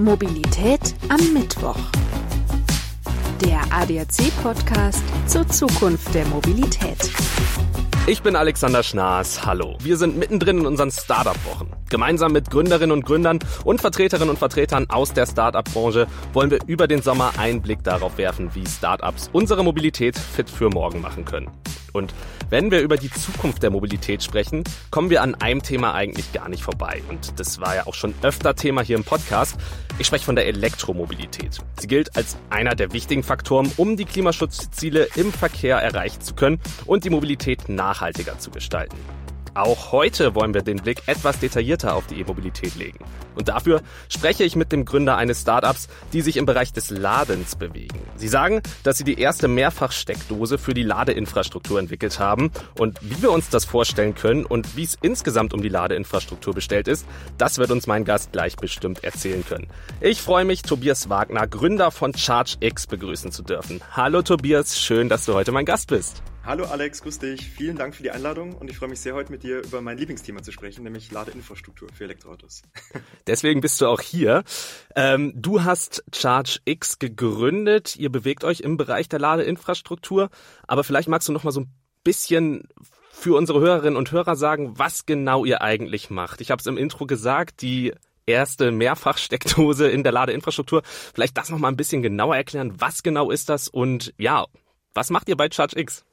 Mobilität am Mittwoch. Der ADAC-Podcast zur Zukunft der Mobilität. Ich bin Alexander Schnaas. Hallo. Wir sind mittendrin in unseren Startup-Wochen. Gemeinsam mit Gründerinnen und Gründern und Vertreterinnen und Vertretern aus der Startup-Branche wollen wir über den Sommer einen Blick darauf werfen, wie Startups unsere Mobilität fit für morgen machen können. Und wenn wir über die Zukunft der Mobilität sprechen, kommen wir an einem Thema eigentlich gar nicht vorbei. Und das war ja auch schon öfter Thema hier im Podcast. Ich spreche von der Elektromobilität. Sie gilt als einer der wichtigen Faktoren, um die Klimaschutzziele im Verkehr erreichen zu können und die Mobilität nachhaltiger zu gestalten. Auch heute wollen wir den Blick etwas detaillierter auf die E-Mobilität legen. Und dafür spreche ich mit dem Gründer eines Startups, die sich im Bereich des Ladens bewegen. Sie sagen, dass sie die erste Mehrfachsteckdose für die Ladeinfrastruktur entwickelt haben. Und wie wir uns das vorstellen können und wie es insgesamt um die Ladeinfrastruktur bestellt ist, das wird uns mein Gast gleich bestimmt erzählen können. Ich freue mich, Tobias Wagner, Gründer von ChargeX, begrüßen zu dürfen. Hallo Tobias, schön, dass du heute mein Gast bist. Hallo Alex, grüß dich. Vielen Dank für die Einladung und ich freue mich sehr, heute mit dir über mein Lieblingsthema zu sprechen, nämlich Ladeinfrastruktur für Elektroautos. Deswegen bist du auch hier. Ähm, du hast ChargeX gegründet. Ihr bewegt euch im Bereich der Ladeinfrastruktur, aber vielleicht magst du noch mal so ein bisschen für unsere Hörerinnen und Hörer sagen, was genau ihr eigentlich macht. Ich habe es im Intro gesagt, die erste Mehrfachsteckdose in der Ladeinfrastruktur. Vielleicht das noch mal ein bisschen genauer erklären. Was genau ist das und ja, was macht ihr bei ChargeX?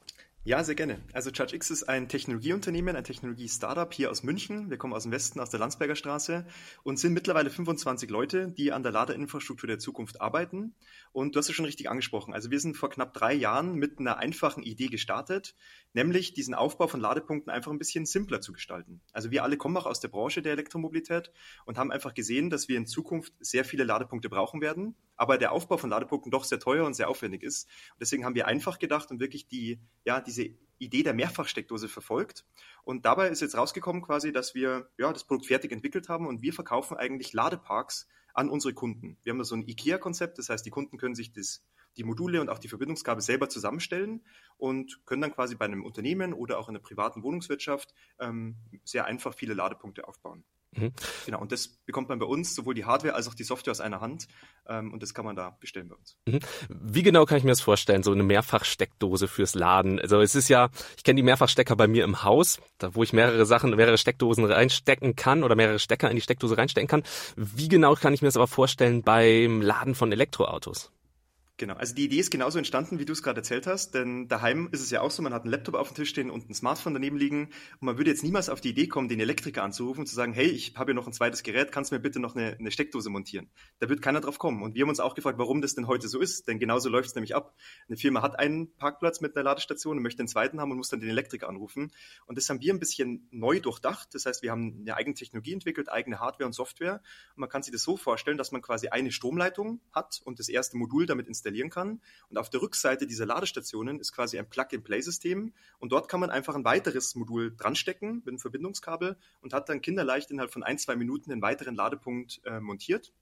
Ja, sehr gerne. Also ChargeX ist ein Technologieunternehmen, ein Technologie-Startup hier aus München. Wir kommen aus dem Westen, aus der Landsberger Straße und sind mittlerweile 25 Leute, die an der Ladeinfrastruktur der Zukunft arbeiten. Und du hast es schon richtig angesprochen. Also wir sind vor knapp drei Jahren mit einer einfachen Idee gestartet, nämlich diesen Aufbau von Ladepunkten einfach ein bisschen simpler zu gestalten. Also wir alle kommen auch aus der Branche der Elektromobilität und haben einfach gesehen, dass wir in Zukunft sehr viele Ladepunkte brauchen werden, aber der Aufbau von Ladepunkten doch sehr teuer und sehr aufwendig ist. Und deswegen haben wir einfach gedacht und wirklich die, ja, diese Idee der Mehrfachsteckdose verfolgt. Und dabei ist jetzt rausgekommen quasi, dass wir ja, das Produkt fertig entwickelt haben und wir verkaufen eigentlich Ladeparks an unsere Kunden. Wir haben da so ein IKEA-Konzept, das heißt, die Kunden können sich das, die Module und auch die Verbindungskabel selber zusammenstellen und können dann quasi bei einem Unternehmen oder auch in der privaten Wohnungswirtschaft ähm, sehr einfach viele Ladepunkte aufbauen. Mhm. Genau, und das bekommt man bei uns, sowohl die Hardware als auch die Software aus einer Hand. Ähm, und das kann man da bestellen bei uns. Mhm. Wie genau kann ich mir das vorstellen, so eine Mehrfachsteckdose fürs Laden? Also es ist ja, ich kenne die Mehrfachstecker bei mir im Haus, da wo ich mehrere Sachen, mehrere Steckdosen reinstecken kann oder mehrere Stecker in die Steckdose reinstecken kann. Wie genau kann ich mir das aber vorstellen beim Laden von Elektroautos? Genau, also die Idee ist genauso entstanden, wie du es gerade erzählt hast, denn daheim ist es ja auch so, man hat einen Laptop auf dem Tisch stehen und ein Smartphone daneben liegen und man würde jetzt niemals auf die Idee kommen, den Elektriker anzurufen und zu sagen, hey, ich habe hier noch ein zweites Gerät, kannst du mir bitte noch eine, eine Steckdose montieren? Da wird keiner drauf kommen und wir haben uns auch gefragt, warum das denn heute so ist, denn genauso läuft es nämlich ab. Eine Firma hat einen Parkplatz mit einer Ladestation und möchte einen zweiten haben und muss dann den Elektriker anrufen und das haben wir ein bisschen neu durchdacht, das heißt, wir haben eine eigene Technologie entwickelt, eigene Hardware und Software und man kann sich das so vorstellen, dass man quasi eine Stromleitung hat und das erste Modul damit installieren kann und auf der Rückseite dieser Ladestationen ist quasi ein Plug-and-Play-System. Und dort kann man einfach ein weiteres Modul dranstecken mit einem Verbindungskabel und hat dann kinderleicht innerhalb von ein, zwei Minuten einen weiteren Ladepunkt äh, montiert.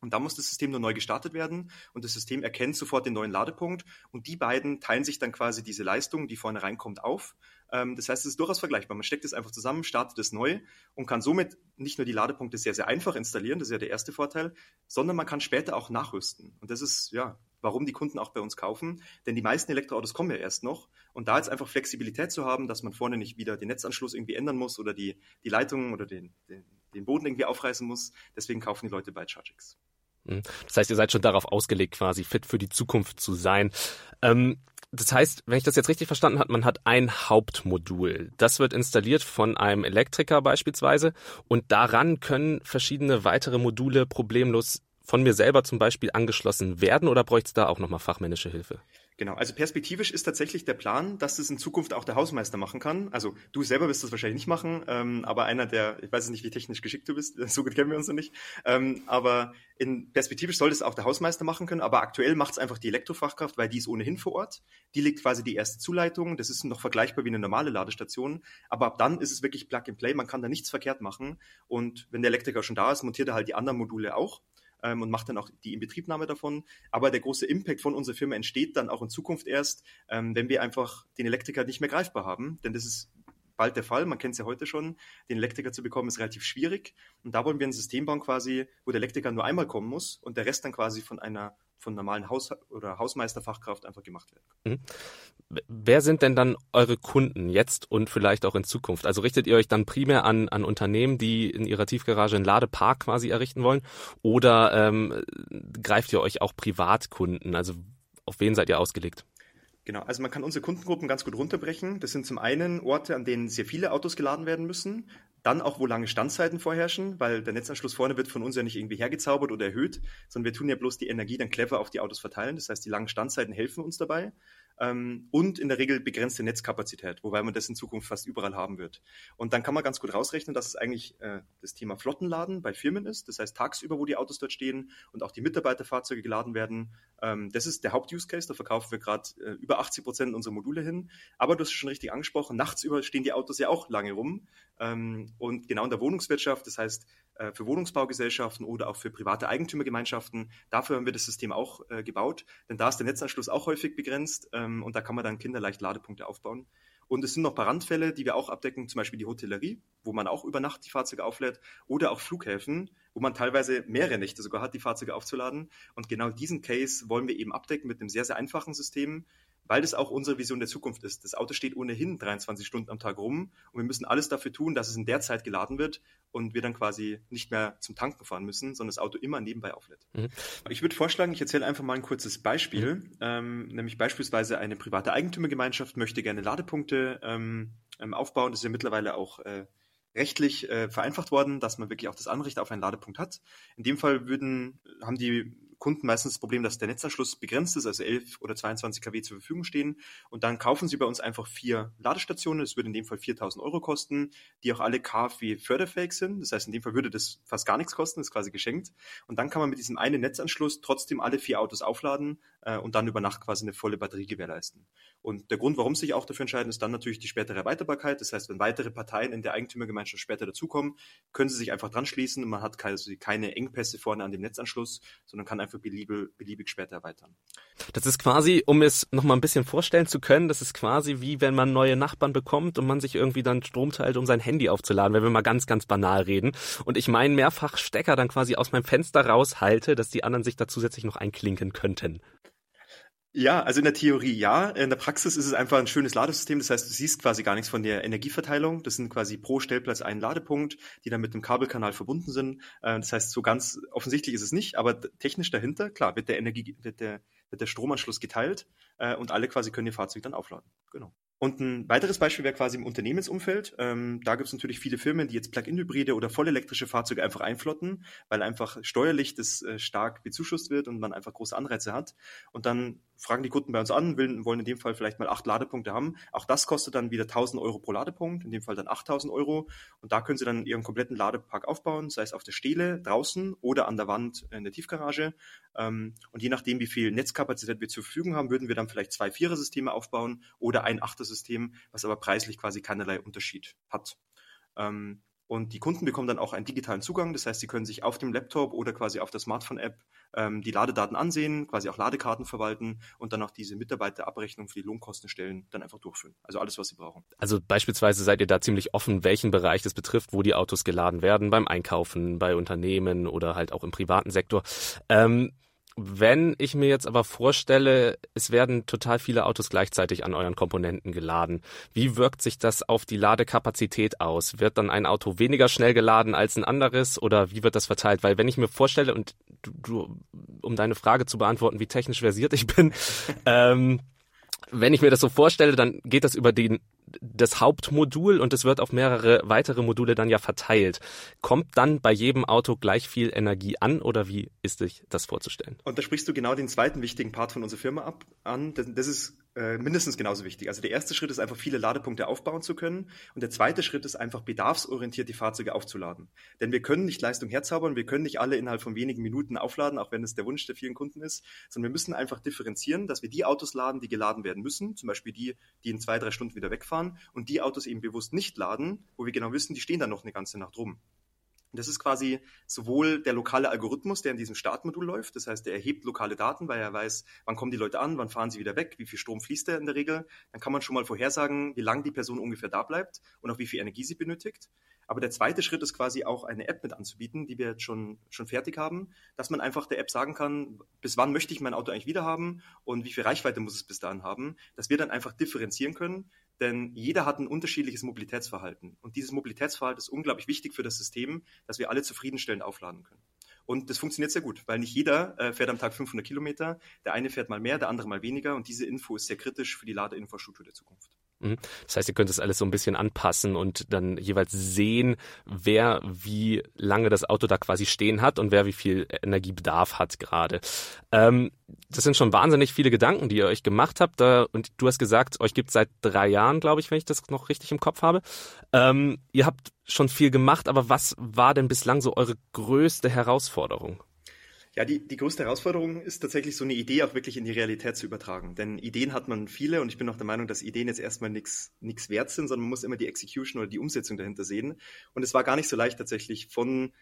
Und da muss das System nur neu gestartet werden und das System erkennt sofort den neuen Ladepunkt und die beiden teilen sich dann quasi diese Leistung, die vorne reinkommt, auf. Ähm, das heißt, es ist durchaus vergleichbar. Man steckt es einfach zusammen, startet es neu und kann somit nicht nur die Ladepunkte sehr, sehr einfach installieren, das ist ja der erste Vorteil, sondern man kann später auch nachrüsten. Und das ist ja warum die Kunden auch bei uns kaufen. Denn die meisten Elektroautos kommen ja erst noch. Und da jetzt einfach Flexibilität zu haben, dass man vorne nicht wieder den Netzanschluss irgendwie ändern muss oder die, die Leitungen oder den, den, den Boden irgendwie aufreißen muss. Deswegen kaufen die Leute bei ChargeX. Mhm. Das heißt, ihr seid schon darauf ausgelegt, quasi fit für die Zukunft zu sein. Ähm, das heißt, wenn ich das jetzt richtig verstanden habe, man hat ein Hauptmodul. Das wird installiert von einem Elektriker beispielsweise und daran können verschiedene weitere Module problemlos von mir selber zum Beispiel angeschlossen werden oder bräuchte es da auch nochmal fachmännische Hilfe? Genau, also perspektivisch ist tatsächlich der Plan, dass das in Zukunft auch der Hausmeister machen kann. Also du selber wirst das wahrscheinlich nicht machen, ähm, aber einer der, ich weiß nicht, wie technisch geschickt du bist, so gut kennen wir uns noch nicht, ähm, aber in perspektivisch soll das auch der Hausmeister machen können, aber aktuell macht es einfach die Elektrofachkraft, weil die ist ohnehin vor Ort. Die legt quasi die erste Zuleitung, das ist noch vergleichbar wie eine normale Ladestation, aber ab dann ist es wirklich Plug and Play, man kann da nichts verkehrt machen und wenn der Elektriker schon da ist, montiert er halt die anderen Module auch ähm, und macht dann auch die Inbetriebnahme davon. Aber der große Impact von unserer Firma entsteht dann auch in Zukunft erst, ähm, wenn wir einfach den Elektriker nicht mehr greifbar haben. Denn das ist bald der Fall. Man kennt es ja heute schon. Den Elektriker zu bekommen ist relativ schwierig. Und da wollen wir ein System bauen quasi, wo der Elektriker nur einmal kommen muss und der Rest dann quasi von einer von normalen Haus- oder Hausmeisterfachkraft einfach gemacht werden. Mhm. Wer sind denn dann eure Kunden jetzt und vielleicht auch in Zukunft? Also richtet ihr euch dann primär an, an Unternehmen, die in ihrer Tiefgarage einen Ladepark quasi errichten wollen? Oder ähm, greift ihr euch auch Privatkunden? Also auf wen seid ihr ausgelegt? Genau, also man kann unsere Kundengruppen ganz gut runterbrechen. Das sind zum einen Orte, an denen sehr viele Autos geladen werden müssen, dann auch, wo lange Standzeiten vorherrschen, weil der Netzanschluss vorne wird von uns ja nicht irgendwie hergezaubert oder erhöht, sondern wir tun ja bloß die Energie dann clever auf die Autos verteilen. Das heißt, die langen Standzeiten helfen uns dabei ähm, und in der Regel begrenzte Netzkapazität, wobei man das in Zukunft fast überall haben wird. Und dann kann man ganz gut rausrechnen, dass es eigentlich äh, das Thema Flottenladen bei Firmen ist, das heißt tagsüber, wo die Autos dort stehen und auch die Mitarbeiterfahrzeuge geladen werden. Ähm, das ist der Haupt-Use-Case, da verkaufen wir gerade äh, über 80 Prozent unserer Module hin. Aber du hast es schon richtig angesprochen, nachts über stehen die Autos ja auch lange rum. Ähm, und genau in der Wohnungswirtschaft, das heißt für Wohnungsbaugesellschaften oder auch für private Eigentümergemeinschaften. Dafür haben wir das System auch äh, gebaut, denn da ist der Netzanschluss auch häufig begrenzt ähm, und da kann man dann kinderleicht Ladepunkte aufbauen. Und es sind noch ein paar Randfälle, die wir auch abdecken, zum Beispiel die Hotellerie, wo man auch über Nacht die Fahrzeuge auflädt, oder auch Flughäfen, wo man teilweise mehrere Nächte sogar hat, die Fahrzeuge aufzuladen. Und genau diesen Case wollen wir eben abdecken mit einem sehr, sehr einfachen System, weil das auch unsere Vision der Zukunft ist. Das Auto steht ohnehin 23 Stunden am Tag rum und wir müssen alles dafür tun, dass es in der Zeit geladen wird und wir dann quasi nicht mehr zum Tanken fahren müssen, sondern das Auto immer nebenbei auflädt. Mhm. Ich würde vorschlagen, ich erzähle einfach mal ein kurzes Beispiel, mhm. ähm, nämlich beispielsweise eine private Eigentümergemeinschaft möchte gerne Ladepunkte ähm, ähm aufbauen. Das ist ja mittlerweile auch äh, rechtlich äh, vereinfacht worden, dass man wirklich auch das Anrecht auf einen Ladepunkt hat. In dem Fall würden, haben die Kunden meistens das Problem, dass der Netzanschluss begrenzt ist, also 11 oder 22 kW zur Verfügung stehen. Und dann kaufen sie bei uns einfach vier Ladestationen. Das würde in dem Fall 4000 Euro kosten, die auch alle KfW förderfähig sind. Das heißt, in dem Fall würde das fast gar nichts kosten, ist quasi geschenkt. Und dann kann man mit diesem einen Netzanschluss trotzdem alle vier Autos aufladen äh, und dann über Nacht quasi eine volle Batterie gewährleisten. Und der Grund, warum sie sich auch dafür entscheiden, ist dann natürlich die spätere Erweiterbarkeit. Das heißt, wenn weitere Parteien in der Eigentümergemeinschaft später dazukommen, können sie sich einfach dran schließen und man hat keine, keine Engpässe vorne an dem Netzanschluss, sondern kann einfach beliebig, beliebig später erweitern. Das ist quasi, um es nochmal ein bisschen vorstellen zu können, das ist quasi wie wenn man neue Nachbarn bekommt und man sich irgendwie dann Strom teilt, um sein Handy aufzuladen, wenn wir mal ganz, ganz banal reden. Und ich meinen mehrfach Stecker dann quasi aus meinem Fenster raushalte, dass die anderen sich da zusätzlich noch einklinken könnten. Ja, also in der Theorie ja. In der Praxis ist es einfach ein schönes Ladesystem. Das heißt, du siehst quasi gar nichts von der Energieverteilung. Das sind quasi pro Stellplatz ein Ladepunkt, die dann mit dem Kabelkanal verbunden sind. Äh, das heißt, so ganz offensichtlich ist es nicht, aber technisch dahinter, klar, wird der Energie, wird der, wird der Stromanschluss geteilt äh, und alle quasi können ihr Fahrzeug dann aufladen. Genau. Und ein weiteres Beispiel wäre quasi im Unternehmensumfeld. Ähm, da gibt es natürlich viele Firmen, die jetzt Plug-in-Hybride oder vollelektrische Fahrzeuge einfach einflotten, weil einfach steuerlich das äh, stark bezuschusst wird und man einfach große Anreize hat. Und dann fragen die Kunden bei uns an, wollen in dem Fall vielleicht mal acht Ladepunkte haben. Auch das kostet dann wieder 1000 Euro pro Ladepunkt, in dem Fall dann 8000 Euro. Und da können sie dann ihren kompletten Ladepark aufbauen, sei es auf der Stele, draußen oder an der Wand in der Tiefgarage. Ähm, und je nachdem, wie viel Netzkapazität wir zur Verfügung haben, würden wir dann vielleicht zwei Vierer-Systeme aufbauen oder ein Achter-System, was aber preislich quasi keinerlei Unterschied hat. Ähm, und die Kunden bekommen dann auch einen digitalen Zugang. Das heißt, sie können sich auf dem Laptop oder quasi auf der Smartphone-App ähm, die Ladedaten ansehen, quasi auch Ladekarten verwalten und dann auch diese Mitarbeiterabrechnung für die Lohnkostenstellen dann einfach durchführen. Also alles, was sie brauchen. Also beispielsweise seid ihr da ziemlich offen, welchen Bereich das betrifft, wo die Autos geladen werden, beim Einkaufen, bei Unternehmen oder halt auch im privaten Sektor. Ähm, wenn ich mir jetzt aber vorstelle, es werden total viele Autos gleichzeitig an euren Komponenten geladen, wie wirkt sich das auf die Ladekapazität aus? Wird dann ein Auto weniger schnell geladen als ein anderes oder wie wird das verteilt? Weil wenn ich mir vorstelle, und du, du um deine Frage zu beantworten, wie technisch versiert ich bin, ähm, wenn ich mir das so vorstelle, dann geht das über den, das Hauptmodul und es wird auf mehrere weitere Module dann ja verteilt. Kommt dann bei jedem Auto gleich viel Energie an oder wie ist sich das vorzustellen? Und da sprichst du genau den zweiten wichtigen Part von unserer Firma ab, an. Das ist äh, mindestens genauso wichtig. Also der erste Schritt ist einfach viele Ladepunkte aufbauen zu können und der zweite Schritt ist einfach bedarfsorientiert die Fahrzeuge aufzuladen. Denn wir können nicht Leistung herzaubern, wir können nicht alle innerhalb von wenigen Minuten aufladen, auch wenn es der Wunsch der vielen Kunden ist, sondern wir müssen einfach differenzieren, dass wir die Autos laden, die geladen werden müssen, zum Beispiel die, die in zwei, drei Stunden wieder wegfahren und die Autos eben bewusst nicht laden, wo wir genau wissen, die stehen dann noch eine ganze Nacht rum. Das ist quasi sowohl der lokale Algorithmus, der in diesem Startmodul läuft. Das heißt, der erhebt lokale Daten, weil er weiß, wann kommen die Leute an, wann fahren sie wieder weg, wie viel Strom fließt er in der Regel. Dann kann man schon mal vorhersagen, wie lange die Person ungefähr da bleibt und auch wie viel Energie sie benötigt. Aber der zweite Schritt ist quasi auch eine App mit anzubieten, die wir jetzt schon, schon fertig haben, dass man einfach der App sagen kann, bis wann möchte ich mein Auto eigentlich wieder haben und wie viel Reichweite muss es bis dahin haben, dass wir dann einfach differenzieren können, denn jeder hat ein unterschiedliches Mobilitätsverhalten. Und dieses Mobilitätsverhalten ist unglaublich wichtig für das System, dass wir alle zufriedenstellend aufladen können. Und das funktioniert sehr gut, weil nicht jeder äh, fährt am Tag 500 Kilometer. Der eine fährt mal mehr, der andere mal weniger. Und diese Info ist sehr kritisch für die Ladeinfrastruktur der Zukunft. Mhm. Das heißt, ihr könnt das alles so ein bisschen anpassen und dann jeweils sehen, wer wie lange das Auto da quasi stehen hat und wer wie viel Energiebedarf hat gerade. Ähm, das sind schon wahnsinnig viele Gedanken, die ihr euch gemacht habt. Äh, und du hast gesagt, euch gibt seit drei Jahren, glaube ich, wenn ich das noch richtig im Kopf habe. Ähm, ihr habt schon viel gemacht, aber was war denn bislang so eure größte Herausforderung? Ja, die, die größte Herausforderung ist tatsächlich so eine Idee auch wirklich in die Realität zu übertragen. Denn Ideen hat man viele und ich bin auch der Meinung, dass Ideen jetzt erstmal nichts nichts wert sind, sondern man muss immer die Execution oder die Umsetzung dahinter sehen. Und es war gar nicht so leicht tatsächlich von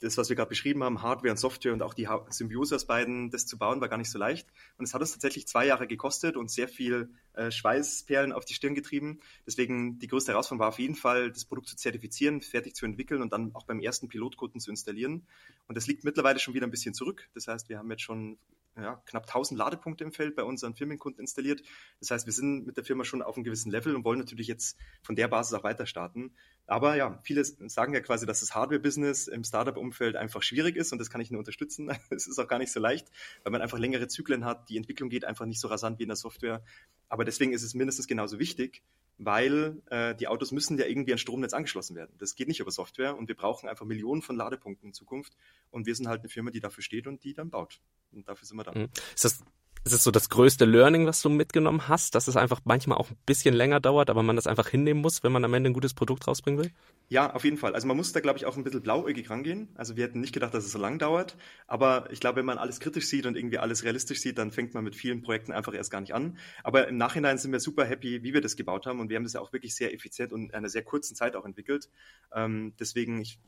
das, was wir gerade beschrieben haben, Hardware und Software und auch die Symbiose aus beiden, das zu bauen, war gar nicht so leicht. Und es hat uns tatsächlich zwei Jahre gekostet und sehr viel äh, Schweißperlen auf die Stirn getrieben. Deswegen die größte Herausforderung war auf jeden Fall, das Produkt zu zertifizieren, fertig zu entwickeln und dann auch beim ersten Pilotkunden zu installieren. Und das liegt mittlerweile schon wieder ein bisschen zurück. Das heißt, wir haben jetzt schon ja, knapp 1000 Ladepunkte im Feld bei unseren Firmenkunden installiert. Das heißt, wir sind mit der Firma schon auf einem gewissen Level und wollen natürlich jetzt von der Basis auch weiter starten. Aber ja, viele sagen ja quasi, dass das Hardware-Business im Startup-Umfeld einfach schwierig ist und das kann ich nur unterstützen. Es ist auch gar nicht so leicht, weil man einfach längere Zyklen hat. Die Entwicklung geht einfach nicht so rasant wie in der Software. Aber deswegen ist es mindestens genauso wichtig, weil äh, die Autos müssen ja irgendwie an Stromnetz angeschlossen werden. Das geht nicht über Software und wir brauchen einfach Millionen von Ladepunkten in Zukunft und wir sind halt eine Firma, die dafür steht und die dann baut. Und dafür sind wir da. Mhm. Ist das ist es so das größte Learning, was du mitgenommen hast, dass es einfach manchmal auch ein bisschen länger dauert, aber man das einfach hinnehmen muss, wenn man am Ende ein gutes Produkt rausbringen will? Ja, auf jeden Fall. Also man muss da, glaube ich, auch ein bisschen blauäugig rangehen. Also wir hätten nicht gedacht, dass es so lang dauert. Aber ich glaube, wenn man alles kritisch sieht und irgendwie alles realistisch sieht, dann fängt man mit vielen Projekten einfach erst gar nicht an. Aber im Nachhinein sind wir super happy, wie wir das gebaut haben. Und wir haben das ja auch wirklich sehr effizient und in einer sehr kurzen Zeit auch entwickelt. Ähm, deswegen, ich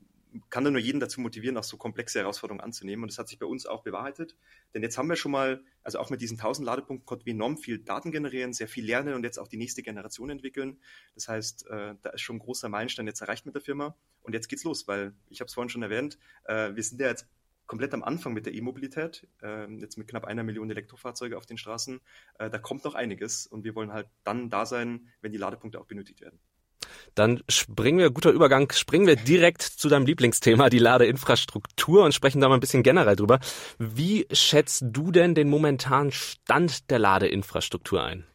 kann da nur jeden dazu motivieren, auch so komplexe Herausforderungen anzunehmen. Und das hat sich bei uns auch bewahrheitet. Denn jetzt haben wir schon mal, also auch mit diesen 1000 Ladepunkten konnten wir enorm viel Daten generieren, sehr viel lernen und jetzt auch die nächste Generation entwickeln. Das heißt, äh, da ist schon ein großer Meilenstein jetzt erreicht mit der Firma. Und jetzt geht's los, weil ich habe es vorhin schon erwähnt, äh, wir sind ja jetzt komplett am Anfang mit der E-Mobilität, äh, jetzt mit knapp einer Million Elektrofahrzeuge auf den Straßen. Äh, da kommt noch einiges und wir wollen halt dann da sein, wenn die Ladepunkte auch benötigt werden. Dann springen wir, guter Übergang, springen wir direkt zu deinem Lieblingsthema, die Ladeinfrastruktur und sprechen da mal ein bisschen generell drüber. Wie schätzt du denn den momentanen Stand der Ladeinfrastruktur ein?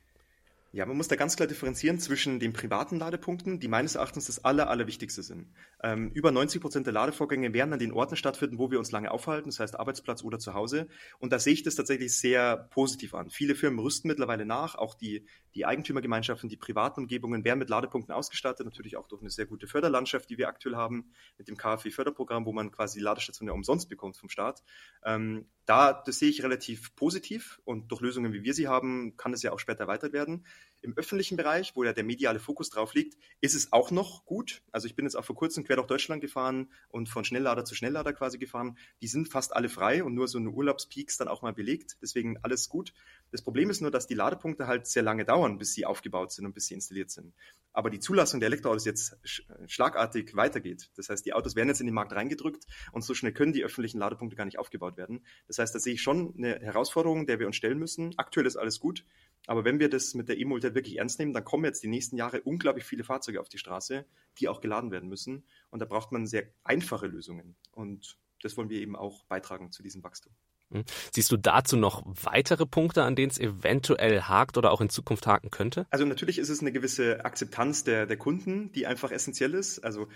Ja, man muss da ganz klar differenzieren zwischen den privaten Ladepunkten, die meines Erachtens das aller, allerwichtigste sind. Ähm, über 90 Prozent der Ladevorgänge werden an den Orten stattfinden, wo wir uns lange aufhalten, das heißt Arbeitsplatz oder zu Hause. Und da sehe ich das tatsächlich sehr positiv an. Viele Firmen rüsten mittlerweile nach, auch die, die Eigentümergemeinschaften, die privaten Umgebungen werden mit Ladepunkten ausgestattet, natürlich auch durch eine sehr gute Förderlandschaft, die wir aktuell haben, mit dem KfW-Förderprogramm, wo man quasi die Ladestation ja umsonst bekommt vom Staat. Ähm, da, das sehe ich relativ positiv und durch Lösungen, wie wir sie haben, kann es ja auch später erweitert werden. Im öffentlichen Bereich, wo ja der mediale Fokus drauf liegt, ist es auch noch gut. Also ich bin jetzt auch vor kurzem quer durch Deutschland gefahren und von Schnelllader zu Schnelllader quasi gefahren. Die sind fast alle frei und nur so eine Urlaubspeaks dann auch mal belegt. Deswegen alles gut. Das Problem ist nur, dass die Ladepunkte halt sehr lange dauern, bis sie aufgebaut sind und bis sie installiert sind. Aber die Zulassung der Elektroautos jetzt schlagartig weitergeht. Das heißt, die Autos werden jetzt in den Markt reingedrückt und so schnell können die öffentlichen Ladepunkte gar nicht aufgebaut werden. Das heißt, da sehe ich schon eine Herausforderung, der wir uns stellen müssen. Aktuell ist alles gut. Aber wenn wir das mit der E-Mobilität wirklich ernst nehmen, dann kommen jetzt die nächsten Jahre unglaublich viele Fahrzeuge auf die Straße, die auch geladen werden müssen. Und da braucht man sehr einfache Lösungen. Und das wollen wir eben auch beitragen zu diesem Wachstum. Hm. Siehst du dazu noch weitere Punkte, an denen es eventuell hakt oder auch in Zukunft haken könnte? Also natürlich ist es eine gewisse Akzeptanz der, der Kunden, die einfach essentiell ist. Also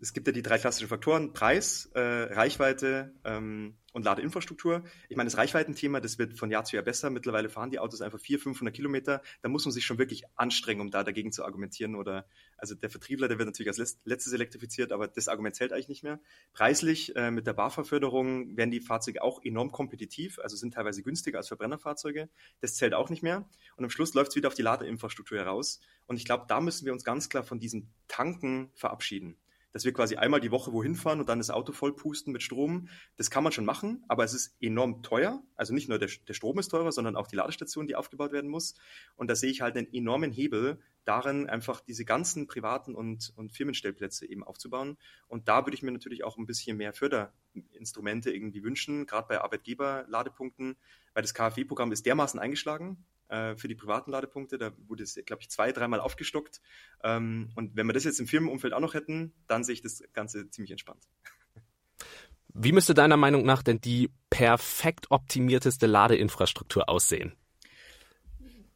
es gibt ja die drei klassischen Faktoren, Preis, äh, Reichweite ähm, und Ladeinfrastruktur. Ich meine, das Reichweitenthema, das wird von Jahr zu Jahr besser. Mittlerweile fahren die Autos einfach 400, 500 Kilometer. Da muss man sich schon wirklich anstrengen, um da dagegen zu argumentieren. Oder also der Vertriebler, der wird natürlich als letztes elektrifiziert, aber das Argument zählt eigentlich nicht mehr. Preislich äh, mit der BAFA-Förderung werden die Fahrzeuge auch enorm kompetitiv, also sind teilweise günstiger als Verbrennerfahrzeuge. Das zählt auch nicht mehr. Und am Schluss läuft es wieder auf die Ladeinfrastruktur heraus. Und ich glaube, da müssen wir uns ganz klar von diesem Tanken verabschieden. Dass wir quasi einmal die Woche wohin fahren und dann das Auto vollpusten mit Strom. Das kann man schon machen, aber es ist enorm teuer. Also nicht nur der, der Strom ist teurer, sondern auch die Ladestation, die aufgebaut werden muss. Und da sehe ich halt einen enormen Hebel darin, einfach diese ganzen privaten und, und Firmenstellplätze eben aufzubauen. Und da würde ich mir natürlich auch ein bisschen mehr Förderinstrumente irgendwie wünschen, gerade bei Arbeitgeberladepunkten, weil das KfW-Programm ist dermaßen eingeschlagen äh, für die privaten Ladepunkte. Da wurde es, glaube ich, zwei, dreimal aufgestockt. Ähm, und wenn wir das jetzt im Firmenumfeld auch noch hätten, dann sehe ich das Ganze ziemlich entspannt. Wie müsste deiner Meinung nach denn die perfekt optimierteste Ladeinfrastruktur aussehen?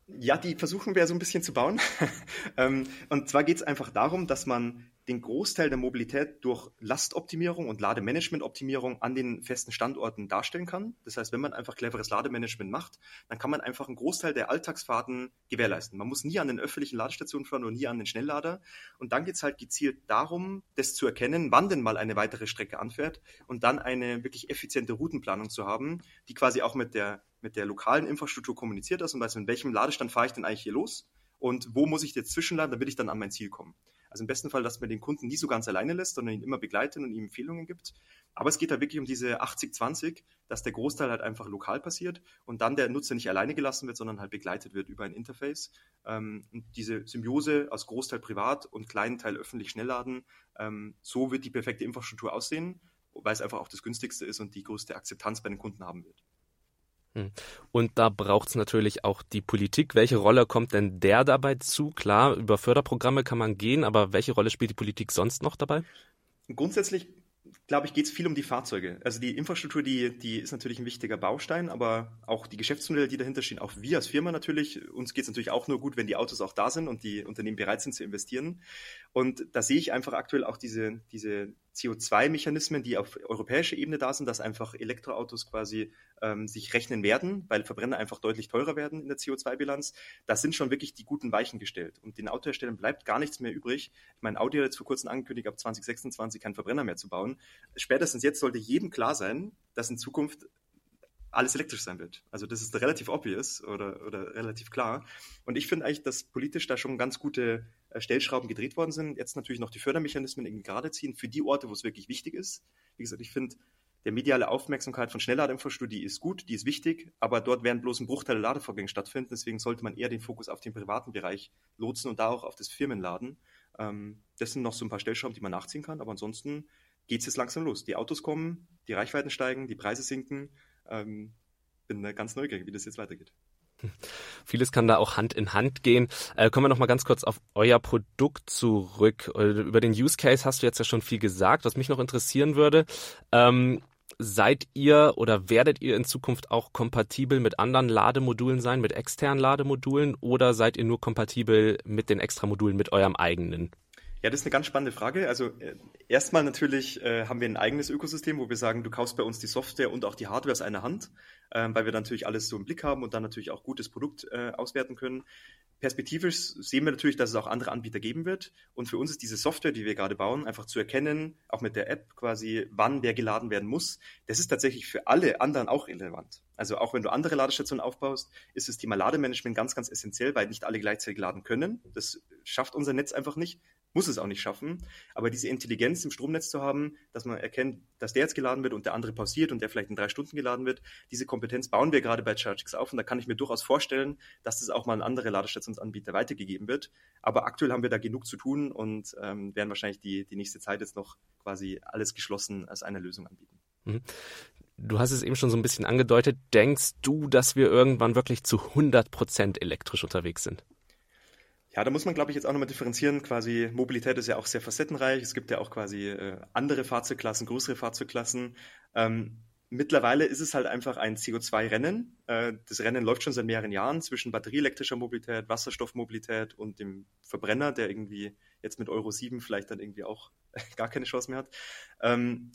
Ja, die versuchen wir so ein bisschen zu bauen. Ähm, und zwar geht es einfach darum, dass man den Großteil der Mobilität durch Lastoptimierung und Lademanagementoptimierung an den festen Standorten darstellen kann. Das heißt, wenn man einfach cleveres Lademanagement macht, dann kann man einfach einen Großteil der Alltagsfahrten gewährleisten. Man muss nie an den öffentlichen Ladestationen fahren und nie an den Schnelllader. Und dann geht es halt gezielt darum, das zu erkennen, wann denn mal eine weitere Strecke anfährt und dann eine wirklich effiziente Routenplanung zu haben, die quasi auch mit der, mit der lokalen Infrastruktur kommuniziert ist und weiß, in welchem Ladestand fahre ich denn eigentlich hier los und wo muss ich jetzt zwischenladen, damit ich dann an mein Ziel komme. Also im besten Fall, dass man den Kunden nie so ganz alleine lässt, sondern ihn immer begleitet und ihm Empfehlungen gibt. Aber es geht da wirklich um diese 80-20, dass der Großteil halt einfach lokal passiert und dann der Nutzer nicht alleine gelassen wird, sondern halt begleitet wird über ein Interface. Ähm, und diese Symbiose aus Großteil privat und kleinen Teil öffentlich Schnellladen, ähm, so wird die perfekte Infrastruktur aussehen, weil es einfach auch das günstigste ist und die größte Akzeptanz bei den Kunden haben wird. Hm. Und da braucht es natürlich auch die Politik. Welche Rolle kommt denn der dabei zu? Klar, über Förderprogramme kann man gehen, aber welche Rolle spielt die Politik sonst noch dabei? Grundsätzlich glaube ich, geht es viel um die Fahrzeuge. Also die Infrastruktur, die, die ist natürlich ein wichtiger Baustein, aber auch die Geschäftsmodelle, die dahinter stehen, auch wir als Firma natürlich, uns geht es natürlich auch nur gut, wenn die Autos auch da sind und die Unternehmen bereit sind zu investieren. Und da sehe ich einfach aktuell auch diese, diese CO2-Mechanismen, die auf europäischer Ebene da sind, dass einfach Elektroautos quasi ähm, sich rechnen werden, weil Verbrenner einfach deutlich teurer werden in der CO2-Bilanz. Das sind schon wirklich die guten Weichen gestellt. Und den Autoherstellern bleibt gar nichts mehr übrig. Mein Audi hat jetzt vor kurzem angekündigt, ab 2026 keinen Verbrenner mehr zu bauen. Spätestens jetzt sollte jedem klar sein, dass in Zukunft alles elektrisch sein wird. Also das ist relativ obvious oder, oder relativ klar. Und ich finde eigentlich, dass politisch da schon ganz gute äh, Stellschrauben gedreht worden sind. Jetzt natürlich noch die Fördermechanismen irgendwie gerade ziehen für die Orte, wo es wirklich wichtig ist. Wie gesagt, ich finde, der mediale Aufmerksamkeit von Schnellladeinfrastruktur, ist gut, die ist wichtig, aber dort werden bloß ein Bruchteil der Ladevorgänge stattfinden. Deswegen sollte man eher den Fokus auf den privaten Bereich lotsen und da auch auf das Firmenladen. Ähm, das sind noch so ein paar Stellschrauben, die man nachziehen kann, aber ansonsten geht es jetzt langsam los. Die Autos kommen, die Reichweiten steigen, die Preise sinken. Ähm, bin ganz neugierig, wie das jetzt weitergeht. Vieles kann da auch Hand in Hand gehen. Äh, kommen wir noch mal ganz kurz auf euer Produkt zurück. Äh, über den Use Case hast du jetzt ja schon viel gesagt. Was mich noch interessieren würde, ähm, seid ihr oder werdet ihr in Zukunft auch kompatibel mit anderen Lademodulen sein, mit externen Lademodulen oder seid ihr nur kompatibel mit den Extramodulen mit eurem eigenen? Ja, das ist eine ganz spannende Frage. Also äh, erstmal natürlich äh, haben wir ein eigenes Ökosystem, wo wir sagen, du kaufst bei uns die Software und auch die Hardware aus einer Hand, äh, weil wir natürlich alles so im Blick haben und dann natürlich auch gutes Produkt äh, auswerten können. Perspektivisch sehen wir natürlich, dass es auch andere Anbieter geben wird. Und für uns ist diese Software, die wir gerade bauen, einfach zu erkennen, auch mit der App quasi, wann der geladen werden muss. Das ist tatsächlich für alle anderen auch relevant. Also auch wenn du andere Ladestationen aufbaust, ist das Thema Lademanagement ganz, ganz essentiell, weil nicht alle gleichzeitig laden können. Das schafft unser Netz einfach nicht muss es auch nicht schaffen. Aber diese Intelligenz im Stromnetz zu haben, dass man erkennt, dass der jetzt geladen wird und der andere pausiert und der vielleicht in drei Stunden geladen wird, diese Kompetenz bauen wir gerade bei ChargeX auf. Und da kann ich mir durchaus vorstellen, dass das auch mal an andere Ladestationsanbieter weitergegeben wird. Aber aktuell haben wir da genug zu tun und ähm, werden wahrscheinlich die, die nächste Zeit jetzt noch quasi alles geschlossen als eine Lösung anbieten. Mhm. Du hast es eben schon so ein bisschen angedeutet. Denkst du, dass wir irgendwann wirklich zu 100 Prozent elektrisch unterwegs sind? Ja, da muss man, glaube ich, jetzt auch nochmal differenzieren. Quasi Mobilität ist ja auch sehr facettenreich. Es gibt ja auch quasi äh, andere Fahrzeugklassen, größere Fahrzeugklassen. Ähm, mittlerweile ist es halt einfach ein CO2-Rennen. Äh, das Rennen läuft schon seit mehreren Jahren zwischen batterieelektrischer Mobilität, Wasserstoffmobilität und dem Verbrenner, der irgendwie jetzt mit Euro 7 vielleicht dann irgendwie auch gar keine Chance mehr hat. Ähm,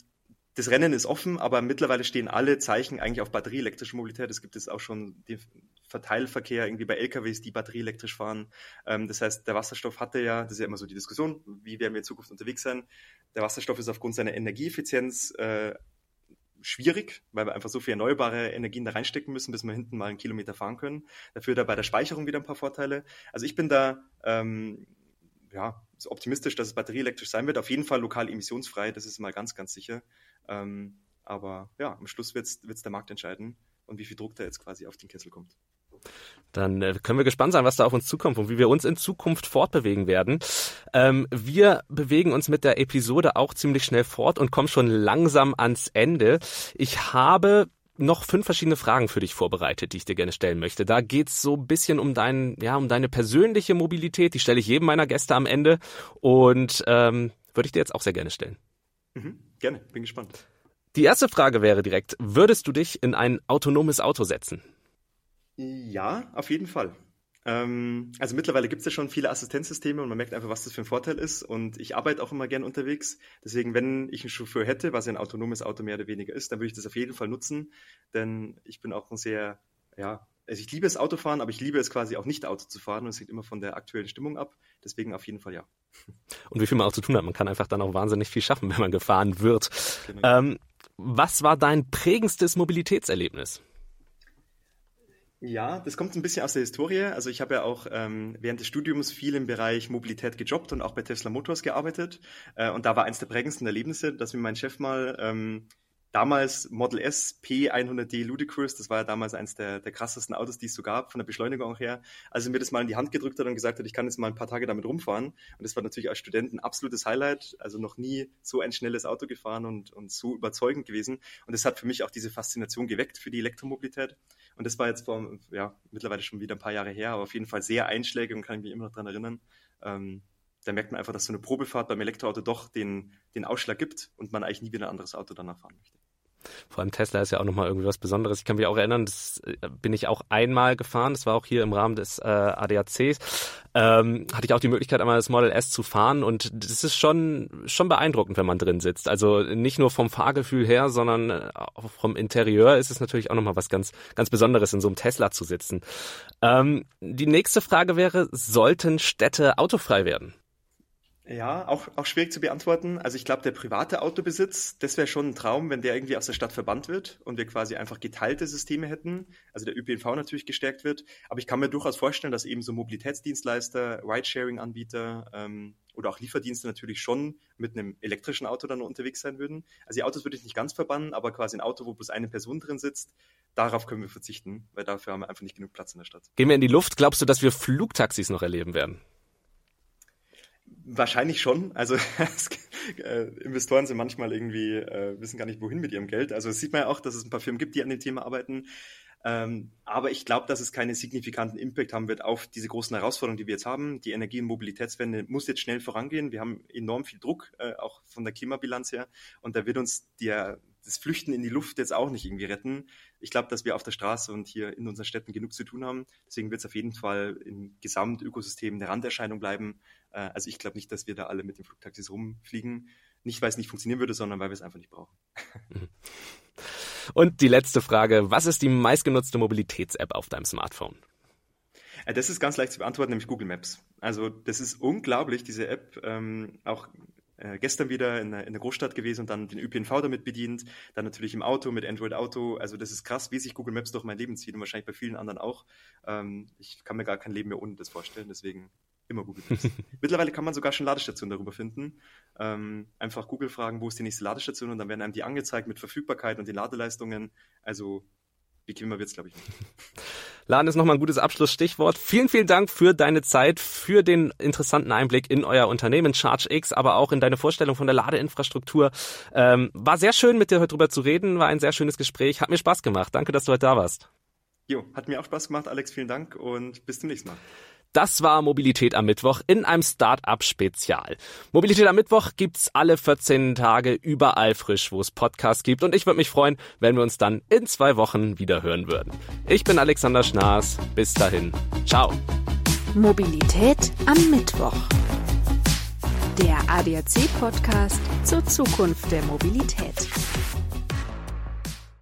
das Rennen ist offen, aber mittlerweile stehen alle Zeichen eigentlich auf batterieelektrische Mobilität. Es gibt jetzt auch schon den Verteilverkehr irgendwie bei LKWs, die batterieelektrisch fahren. Ähm, das heißt, der Wasserstoff hatte ja, das ist ja immer so die Diskussion, wie werden wir in Zukunft unterwegs sein. Der Wasserstoff ist aufgrund seiner Energieeffizienz äh, schwierig, weil wir einfach so viel erneuerbare Energien da reinstecken müssen, bis wir hinten mal einen Kilometer fahren können. Dafür da bei der Speicherung wieder ein paar Vorteile. Also ich bin da ähm, ja, optimistisch, dass es batterieelektrisch sein wird. Auf jeden Fall lokal emissionsfrei, das ist mal ganz, ganz sicher. Ähm, aber ja, am Schluss wird es der Markt entscheiden und wie viel Druck da jetzt quasi auf den Kessel kommt. Dann äh, können wir gespannt sein, was da auf uns zukommt und wie wir uns in Zukunft fortbewegen werden. Ähm, wir bewegen uns mit der Episode auch ziemlich schnell fort und kommen schon langsam ans Ende. Ich habe noch fünf verschiedene Fragen für dich vorbereitet, die ich dir gerne stellen möchte. Da geht's so ein bisschen um dein, ja, um deine persönliche Mobilität. Die stelle ich jedem meiner Gäste am Ende und ähm, würde ich dir jetzt auch sehr gerne stellen. Mhm, gerne, bin gespannt. Die erste Frage wäre direkt, würdest du dich in ein autonomes Auto setzen? Ja, auf jeden Fall. Ähm, also mittlerweile gibt es ja schon viele Assistenzsysteme und man merkt einfach, was das für ein Vorteil ist. Und ich arbeite auch immer gern unterwegs. Deswegen, wenn ich einen Chauffeur hätte, was ja ein autonomes Auto mehr oder weniger ist, dann würde ich das auf jeden Fall nutzen. Denn ich bin auch ein sehr, ja, also ich liebe es Autofahren, aber ich liebe es quasi auch nicht Auto zu fahren und es hängt immer von der aktuellen Stimmung ab. Deswegen auf jeden Fall ja. Und wie viel man auch zu tun hat, man kann einfach dann auch wahnsinnig viel schaffen, wenn man gefahren wird. Genau. Ähm, was war dein prägendstes Mobilitätserlebnis? Ja, das kommt ein bisschen aus der Historie. Also ich habe ja auch ähm, während des Studiums viel im Bereich Mobilität gejobbt und auch bei Tesla Motors gearbeitet. Äh, und da war eines der prägendsten Erlebnisse, dass mir mein Chef mal ähm, damals Model S P100D Ludicrous, das war ja damals eines der, der krassesten Autos, die es so gab, von der Beschleunigung her, also mir das mal in die Hand gedrückt hat und gesagt hat, ich kann jetzt mal ein paar Tage damit rumfahren. Und das war natürlich als Student ein absolutes Highlight, also noch nie so ein schnelles Auto gefahren und, und so überzeugend gewesen. Und das hat für mich auch diese Faszination geweckt für die Elektromobilität. Und das war jetzt vor, ja, mittlerweile schon wieder ein paar Jahre her, aber auf jeden Fall sehr einschlägig und kann ich mich immer noch dran erinnern. Ähm, da merkt man einfach, dass so eine Probefahrt beim Elektroauto doch den, den Ausschlag gibt und man eigentlich nie wieder ein anderes Auto danach fahren möchte. Vor allem Tesla ist ja auch nochmal irgendwie was Besonderes. Ich kann mich auch erinnern, das äh, bin ich auch einmal gefahren. Das war auch hier im Rahmen des äh, ADACs. Ähm, hatte ich auch die Möglichkeit, einmal das Model S zu fahren und das ist schon, schon beeindruckend, wenn man drin sitzt. Also nicht nur vom Fahrgefühl her, sondern äh, auch vom Interieur ist es natürlich auch nochmal was ganz, ganz Besonderes, in so einem Tesla zu sitzen. Ähm, die nächste Frage wäre, sollten Städte autofrei werden? Ja, auch, auch schwierig zu beantworten. Also ich glaube, der private Autobesitz, das wäre schon ein Traum, wenn der irgendwie aus der Stadt verbannt wird und wir quasi einfach geteilte Systeme hätten. Also der ÖPNV natürlich gestärkt wird. Aber ich kann mir durchaus vorstellen, dass eben so Mobilitätsdienstleister, Ridesharing-Anbieter ähm, oder auch Lieferdienste natürlich schon mit einem elektrischen Auto dann unterwegs sein würden. Also die Autos würde ich nicht ganz verbannen, aber quasi ein Auto, wo bloß eine Person drin sitzt, darauf können wir verzichten, weil dafür haben wir einfach nicht genug Platz in der Stadt. Gehen wir in die Luft. Glaubst du, dass wir Flugtaxis noch erleben werden? Wahrscheinlich schon. Also äh, Investoren sind manchmal irgendwie, äh, wissen gar nicht, wohin mit ihrem Geld. Also sieht man ja auch, dass es ein paar Firmen gibt, die an dem Thema arbeiten. Ähm, aber ich glaube, dass es keinen signifikanten Impact haben wird auf diese großen Herausforderungen, die wir jetzt haben. Die Energie- und Mobilitätswende muss jetzt schnell vorangehen. Wir haben enorm viel Druck, äh, auch von der Klimabilanz her. Und da wird uns der, das Flüchten in die Luft jetzt auch nicht irgendwie retten. Ich glaube, dass wir auf der Straße und hier in unseren Städten genug zu tun haben. Deswegen wird es auf jeden Fall im Gesamtökosystem eine Randerscheinung bleiben. Äh, also ich glaube nicht, dass wir da alle mit den Flugtaxis rumfliegen. Nicht, weil es nicht funktionieren würde, sondern weil wir es einfach nicht brauchen. Und die letzte Frage. Was ist die meistgenutzte Mobilitäts-App auf deinem Smartphone? Äh, das ist ganz leicht zu beantworten, nämlich Google Maps. Also das ist unglaublich, diese App. Ähm, auch äh, gestern wieder in der, in der Großstadt gewesen und dann den ÖPNV damit bedient. Dann natürlich im Auto mit Android Auto. Also das ist krass, wie sich Google Maps durch mein Leben zieht und wahrscheinlich bei vielen anderen auch. Ähm, ich kann mir gar kein Leben mehr ohne das vorstellen. Deswegen immer Google Maps. Mittlerweile kann man sogar schon Ladestationen darüber finden. Ähm, einfach Google fragen, wo ist die nächste Ladestation und dann werden einem die angezeigt mit Verfügbarkeit und den Ladeleistungen. Also bequemer wird es, glaube ich, nicht. Laden ist nochmal ein gutes Abschlussstichwort. Vielen, vielen Dank für deine Zeit, für den interessanten Einblick in euer Unternehmen ChargeX, aber auch in deine Vorstellung von der Ladeinfrastruktur. Ähm, war sehr schön, mit dir heute drüber zu reden, war ein sehr schönes Gespräch, hat mir Spaß gemacht. Danke, dass du heute da warst. Jo, hat mir auch Spaß gemacht, Alex, vielen Dank und bis zum nächsten Mal. Das war Mobilität am Mittwoch in einem Start-up-Spezial. Mobilität am Mittwoch gibt's alle 14 Tage überall frisch, wo es Podcasts gibt. Und ich würde mich freuen, wenn wir uns dann in zwei Wochen wieder hören würden. Ich bin Alexander Schnaas. Bis dahin. Ciao. Mobilität am Mittwoch. Der ADAC-Podcast zur Zukunft der Mobilität.